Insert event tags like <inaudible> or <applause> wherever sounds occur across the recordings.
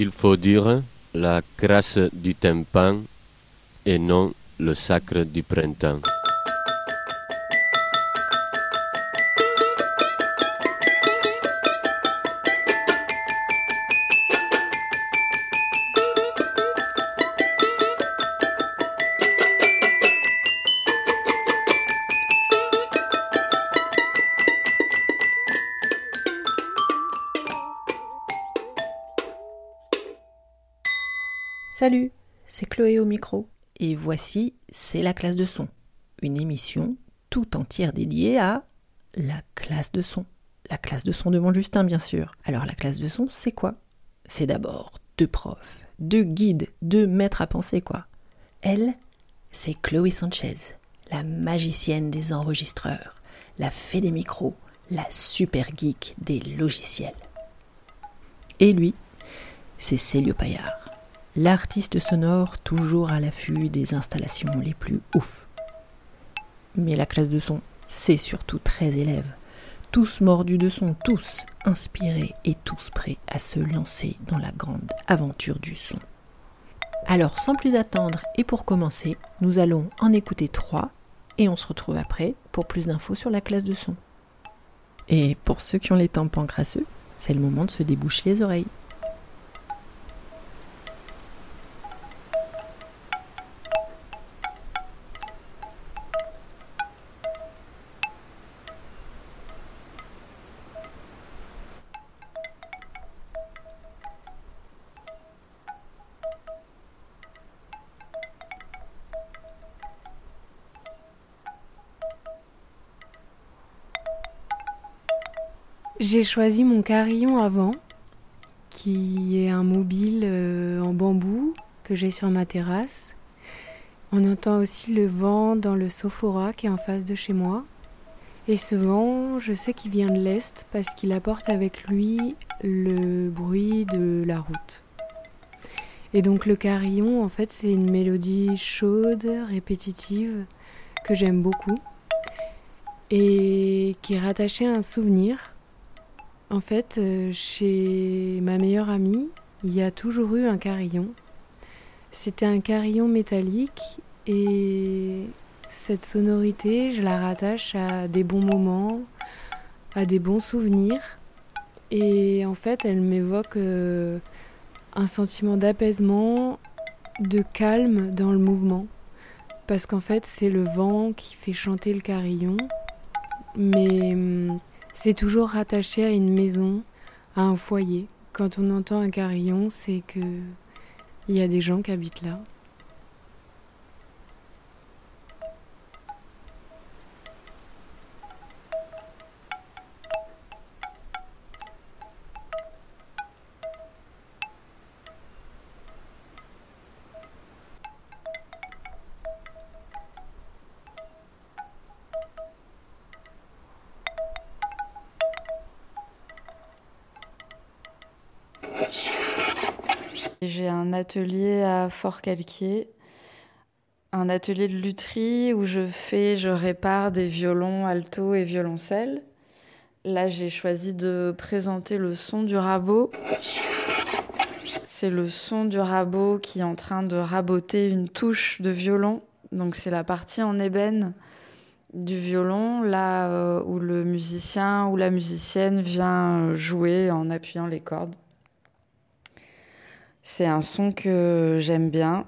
Il faut dire la grâce du tympan et non le sacre du printemps. Voici C'est la classe de son, une émission tout entière dédiée à la classe de son. La classe de son de mon Justin, bien sûr. Alors, la classe de son, c'est quoi? C'est d'abord deux profs, deux guides, deux maîtres à penser, quoi. Elle, c'est Chloé Sanchez, la magicienne des enregistreurs, la fée des micros, la super geek des logiciels. Et lui, c'est Célio Paillard l'artiste sonore toujours à l'affût des installations les plus ouf. Mais la classe de son, c'est surtout très élèves, tous mordus de son, tous inspirés et tous prêts à se lancer dans la grande aventure du son. Alors sans plus attendre et pour commencer, nous allons en écouter trois et on se retrouve après pour plus d'infos sur la classe de son. Et pour ceux qui ont les tympans crasseux, c'est le moment de se déboucher les oreilles. J'ai choisi mon carillon avant, qui est un mobile euh, en bambou que j'ai sur ma terrasse. On entend aussi le vent dans le sophora qui est en face de chez moi. Et ce vent, je sais qu'il vient de l'Est parce qu'il apporte avec lui le bruit de la route. Et donc le carillon, en fait, c'est une mélodie chaude, répétitive, que j'aime beaucoup, et qui est rattachée à un souvenir en fait, euh, chez ma meilleure amie, il y a toujours eu un carillon. C'était un carillon métallique et cette sonorité, je la rattache à des bons moments, à des bons souvenirs. Et en fait, elle m'évoque euh, un sentiment d'apaisement, de calme dans le mouvement. Parce qu'en fait, c'est le vent qui fait chanter le carillon. Mais hum, c'est toujours rattaché à une maison, à un foyer. Quand on entend un carillon, c'est que il y a des gens qui habitent là. J'ai un atelier à Fort-Calquier, un atelier de lutherie où je fais, je répare des violons alto et violoncelles. Là, j'ai choisi de présenter le son du rabot. C'est le son du rabot qui est en train de raboter une touche de violon. Donc c'est la partie en ébène du violon, là euh, où le musicien ou la musicienne vient jouer en appuyant les cordes. C'est un son que j'aime bien.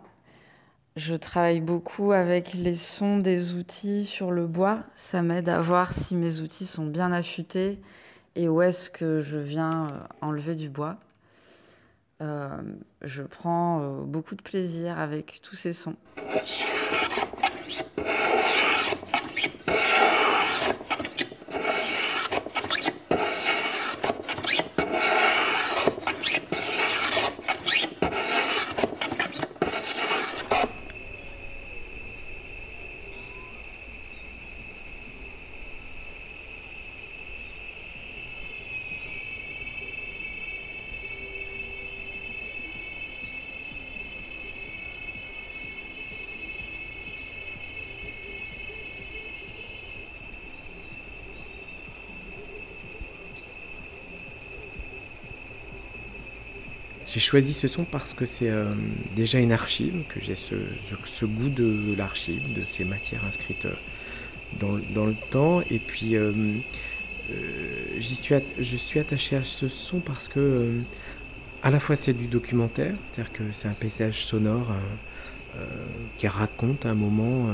Je travaille beaucoup avec les sons des outils sur le bois. Ça m'aide à voir si mes outils sont bien affûtés et où est-ce que je viens euh, enlever du bois. Euh, je prends euh, beaucoup de plaisir avec tous ces sons. J'ai choisi ce son parce que c'est euh, déjà une archive, que j'ai ce, ce, goût de l'archive, de ces matières inscrites euh, dans, dans, le temps. Et puis, euh, suis, je suis attaché à ce son parce que, à la fois, c'est du documentaire, c'est-à-dire que c'est un paysage sonore qui raconte un moment,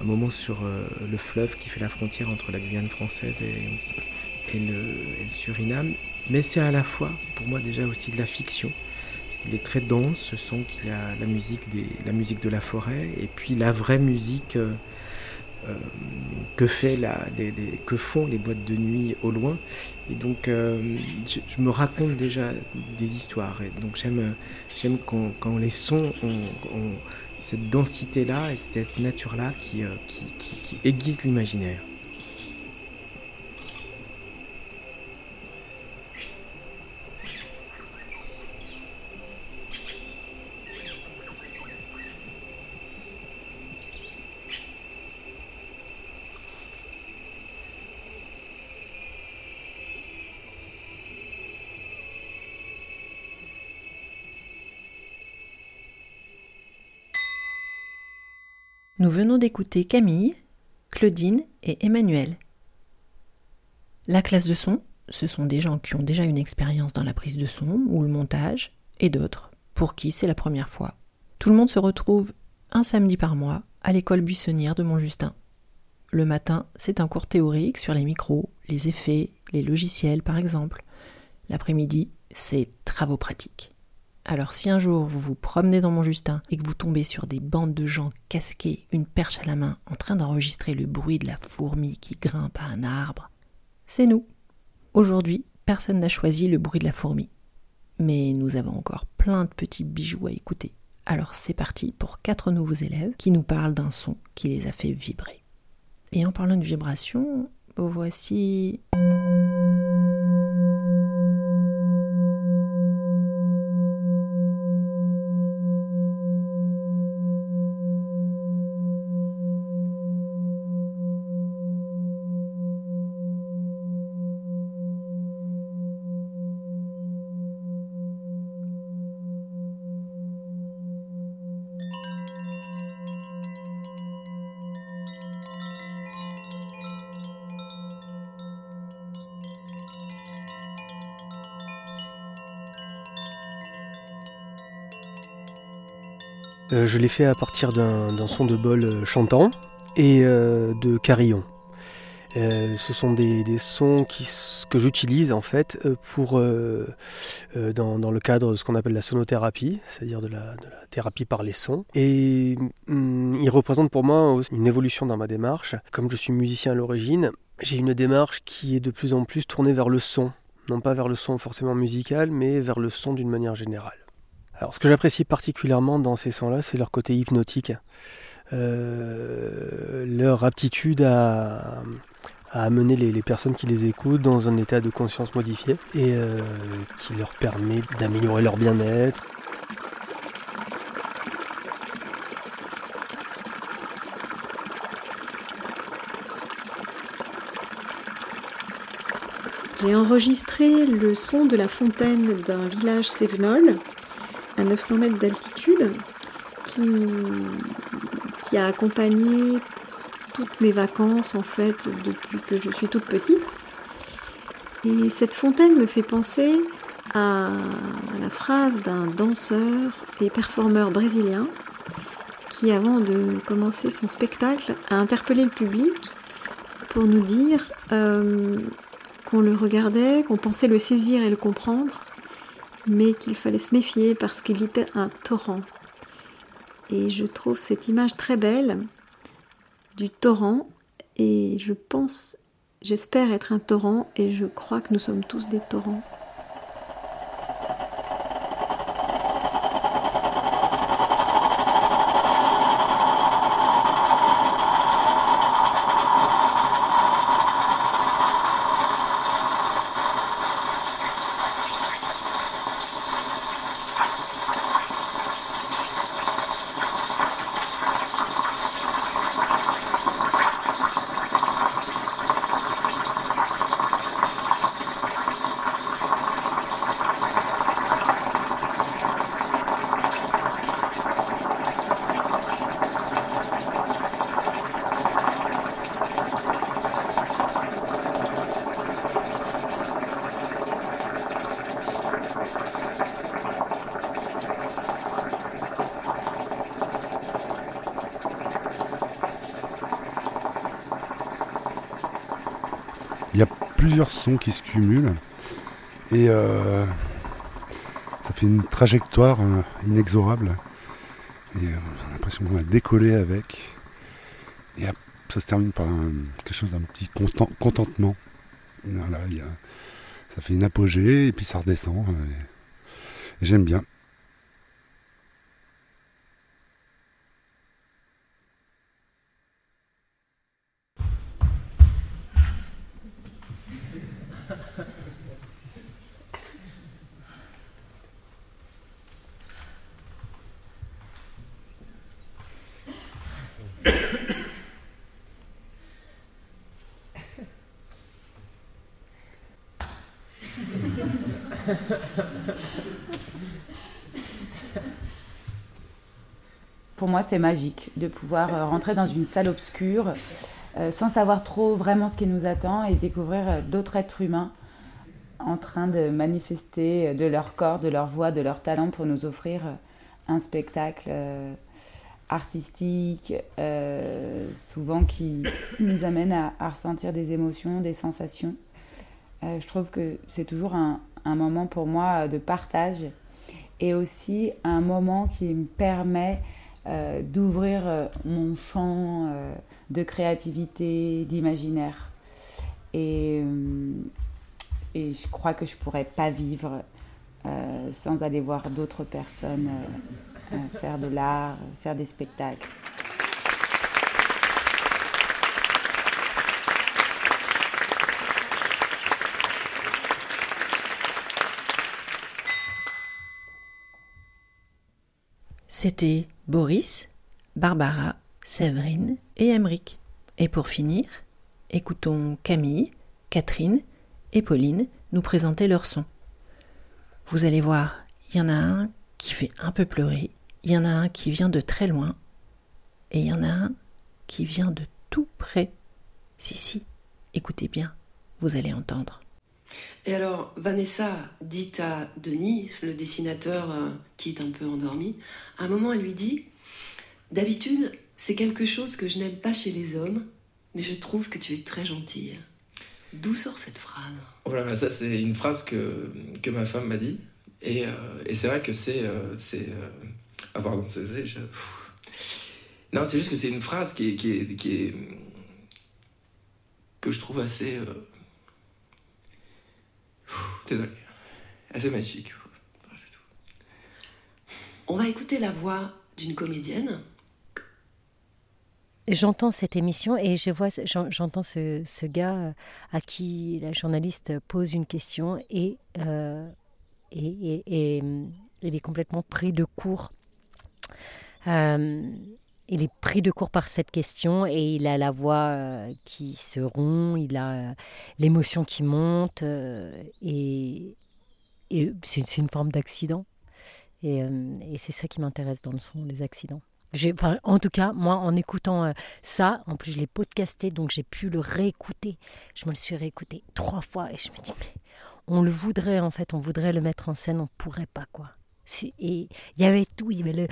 un moment sur le fleuve qui fait la frontière entre la Guyane française et, et le Suriname mais c'est à la fois, pour moi déjà aussi de la fiction, parce qu'il est très dense, ce son qu'il y a la musique, de la forêt, et puis la vraie musique euh, euh, que, font les boîtes de nuit au loin. Et donc euh, je, me raconte déjà des histoires, et donc j'aime, quand, les sons ont, cette densité-là et cette nature-là qui aiguise l'imaginaire. Nous venons d'écouter Camille, Claudine et Emmanuel. La classe de son, ce sont des gens qui ont déjà une expérience dans la prise de son ou le montage, et d'autres pour qui c'est la première fois. Tout le monde se retrouve un samedi par mois à l'école buissonnière de Montjustin. Le matin, c'est un cours théorique sur les micros, les effets, les logiciels par exemple. L'après-midi, c'est travaux pratiques. Alors si un jour vous vous promenez dans Montjustin et que vous tombez sur des bandes de gens casqués, une perche à la main, en train d'enregistrer le bruit de la fourmi qui grimpe à un arbre, c'est nous. Aujourd'hui, personne n'a choisi le bruit de la fourmi. Mais nous avons encore plein de petits bijoux à écouter. Alors c'est parti pour quatre nouveaux élèves qui nous parlent d'un son qui les a fait vibrer. Et en parlant de vibration, voici... Euh, je l'ai fait à partir d'un son de bol euh, chantant et euh, de carillon. ce sont des, sons que j'utilise en fait pour dans, le cadre de ce qu'on appelle la sonothérapie, c'est-à-dire de la, thérapie par les sons. Et hum, ils représentent pour moi une évolution dans ma démarche. Comme je suis musicien à l'origine, j'ai une démarche qui est de plus en plus tournée vers le son, non pas vers le son forcément musical, mais vers le son d'une manière générale. Alors, ce que j'apprécie particulièrement dans ces sons-là, c'est leur côté hypnotique, euh, leur aptitude à, amener les, personnes qui les écoutent dans un état de conscience modifié et euh, qui leur permet d'améliorer leur bien-être. J'ai enregistré le son de la fontaine d'un village sévenol à 900 mètres d'altitude qui, a accompagné toutes mes vacances en fait depuis que je suis toute petite. Et cette fontaine me fait penser à la phrase d'un danseur et performeur brésilien qui, avant de commencer son spectacle, a interpellé le public pour nous dire euh, qu'on le regardait, qu'on pensait le saisir et le comprendre, mais qu'il fallait se méfier parce qu'il était un torrent. Et je trouve cette image très belle du torrent et je pense, j'espère être un torrent et je crois que nous sommes tous des torrents. Plusieurs sons qui se cumulent. Et euh, ça fait une trajectoire euh, inexorable. Et euh, on a l'impression qu'on va décoller avec. Et ça se termine par quelque chose d'un petit contentement. ça fait une apogée et puis ça redescend. et j'aime bien. <laughs> Pour moi, c'est magique de pouvoir euh, rentrer dans une salle obscure euh, sans savoir trop vraiment ce qui nous attend et découvrir euh, d'autres êtres humains en train de manifester de leur corps, de leur voix, de leur talent pour nous offrir un spectacle artistique, souvent qui nous amène à, ressentir des émotions, des sensations. je trouve que c'est toujours un, un moment pour moi de partage et aussi un moment qui me permet euh, d'ouvrir euh, mon champ euh, de créativité, d'imaginaire. Et, et, je crois que je ne pourrais pas vivre sans aller voir d'autres personnes faire de l'art, faire des spectacles. C'était Boris, Barbara, Séverine et Emeric. Et pour finir, écoutons Camille, Catherine et Pauline nous présenter leur son. Vous allez voir, il y en a un qui fait un peu pleurer, il y en a un qui vient de très loin, et il y en a un qui vient de tout près. Si, si, écoutez bien, vous allez entendre. Et alors, Vanessa dit à Denis, le dessinateur euh, qui est un peu endormi, à un moment, elle lui dit D'habitude, c'est quelque chose que je n'aime pas chez les hommes, mais je trouve que tu es très gentille. D'où sort cette phrase? Oh ça, c'est une phrase que, que ma femme m'a dit. Et, euh, et c'est vrai que c'est. Euh, c'est ah, pardon, c'est. Non, c'est juste que c'est une phrase qui est, que je trouve assez Désolé. Assez magnifique. On va écouter la voix d'une comédienne. J'entends cette émission et je vois, j'entends ce, ce, gars euh, à qui la journaliste pose une question et, euh, et, et, il est complètement pris de court. Euh, il est pris de court par cette question et il a la voix euh, qui se rompt, il a euh, l'émotion qui monte euh, et, c'est une forme d'accident. Et, c'est ça qui m'intéresse dans le son, les accidents. Enfin, en tout cas, moi, en écoutant ça, en plus je l'ai podcasté, donc j'ai pu le réécouter. Je me le suis réécouté trois fois et je me dis, mais on le voudrait en fait, on voudrait le mettre en scène, on pourrait pas quoi. Et il y avait tout, il y avait le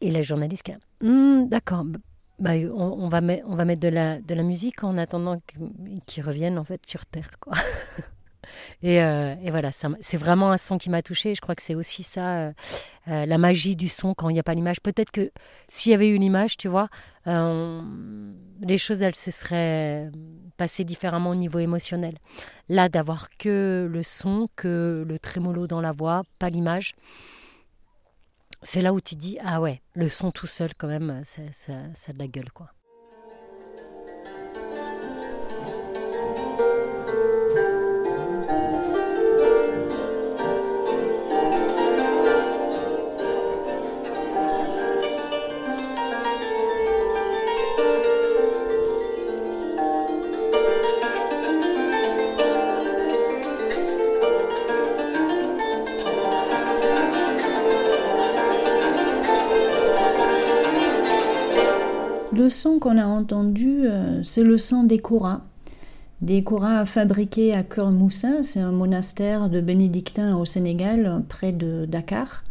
et la journaliste, hmm, d'accord, bah, on, va mettre, on va mettre de la, de la musique en attendant qu'ils reviennent en fait sur Terre. Quoi. <laughs> et, euh, et, voilà, c'est vraiment un son qui m'a touchée. Je crois que c'est aussi ça, euh, euh, la magie du son quand il n'y a pas l'image. Peut-être que s'il y avait eu l'image, tu vois, les choses, elles se seraient passées différemment au niveau émotionnel. Là, d'avoir que le son, que le trémolo dans la voix, pas l'image c'est là où tu dis ah ouais, le son tout seul quand même, ça, ça, ça a de la gueule quoi. Qu'on a entendu, euh, c'est le son des Koras. Des Koras fabriqués à Cœur-Moussin, c'est un monastère de bénédictins au Sénégal, près de Dakar.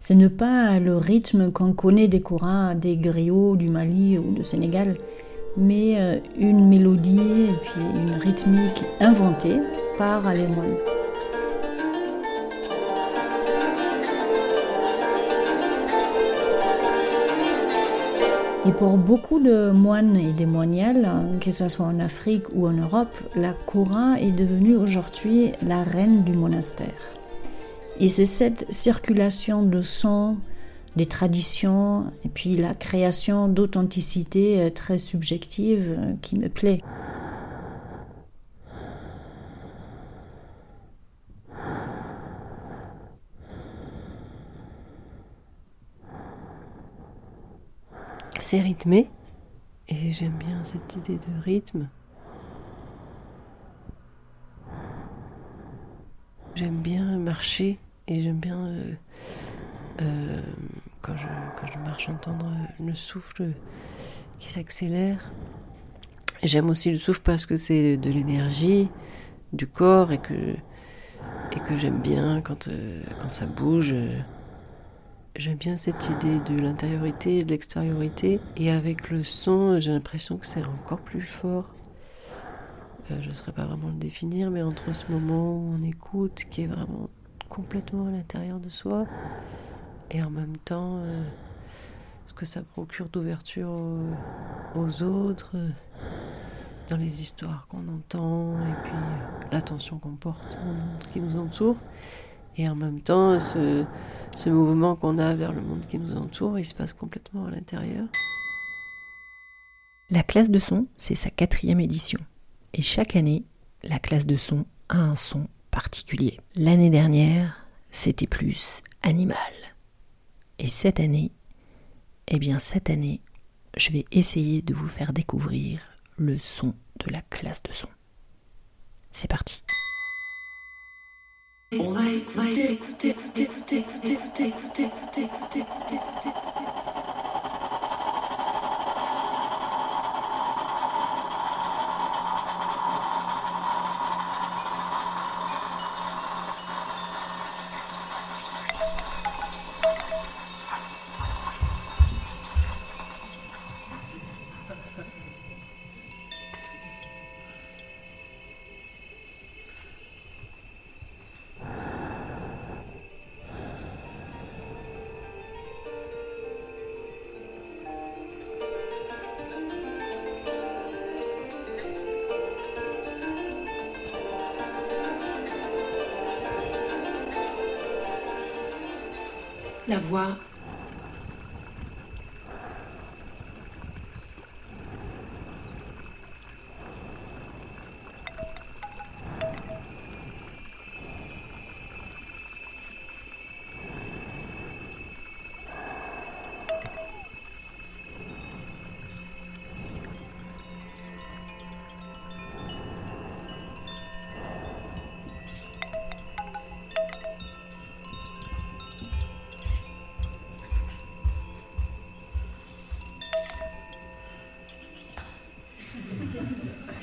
Ce n'est pas le rythme qu'on connaît des Koras des griots du Mali ou du Sénégal, mais euh, une mélodie et puis une rythmique inventée par les moines. Et pour beaucoup de moines et des moignelles, que ce soit en Afrique ou en Europe, la Kora est devenue aujourd'hui la reine du monastère. Et c'est cette circulation de sons, des traditions, et puis la création d'authenticité euh, très subjective euh, qui me plaît. C'est rythmé et j'aime bien cette idée de rythme. J'aime bien marcher et j'aime bien euh, euh, quand, je, quand je marche entendre le souffle qui s'accélère. J'aime aussi le souffle parce que c'est de l'énergie du corps et que, et que j'aime bien quand, euh, quand ça bouge. J'aime bien cette idée de l'intériorité et de l'extériorité. Et avec le son, j'ai l'impression que c'est encore plus fort. Euh, je ne saurais pas vraiment le définir, mais entre ce moment où on écoute, qui est vraiment complètement à l'intérieur de soi, et en même temps, euh, ce que ça procure d'ouverture aux, autres, euh, dans les histoires qu'on entend, et puis l'attention qu'on porte au monde qui nous entoure. Et en même temps, ce, ce mouvement qu'on a vers le monde qui nous entoure, il se passe complètement à l'intérieur. La classe de son, c'est sa quatrième édition. Et chaque année, la classe de son a un son particulier. L'année dernière, c'était plus animal. Et cette année, eh bien cette année, je vais essayer de vous faire découvrir le son de la classe de son. C'est parti. On va écouter, écouter, écouter, écouter, écouter, écouter, écouter, écouter, écouter, écouter, écouter. la voix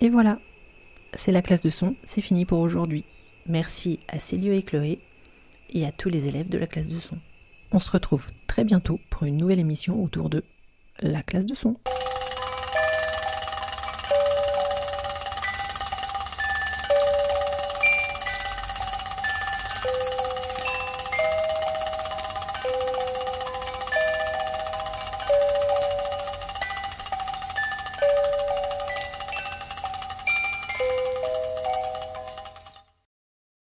Et voilà, c'est la classe de son, c'est fini pour aujourd'hui. Merci à Célio et Chloé et à tous les élèves de la classe de son. On se retrouve très bientôt pour une nouvelle émission autour de la classe de son.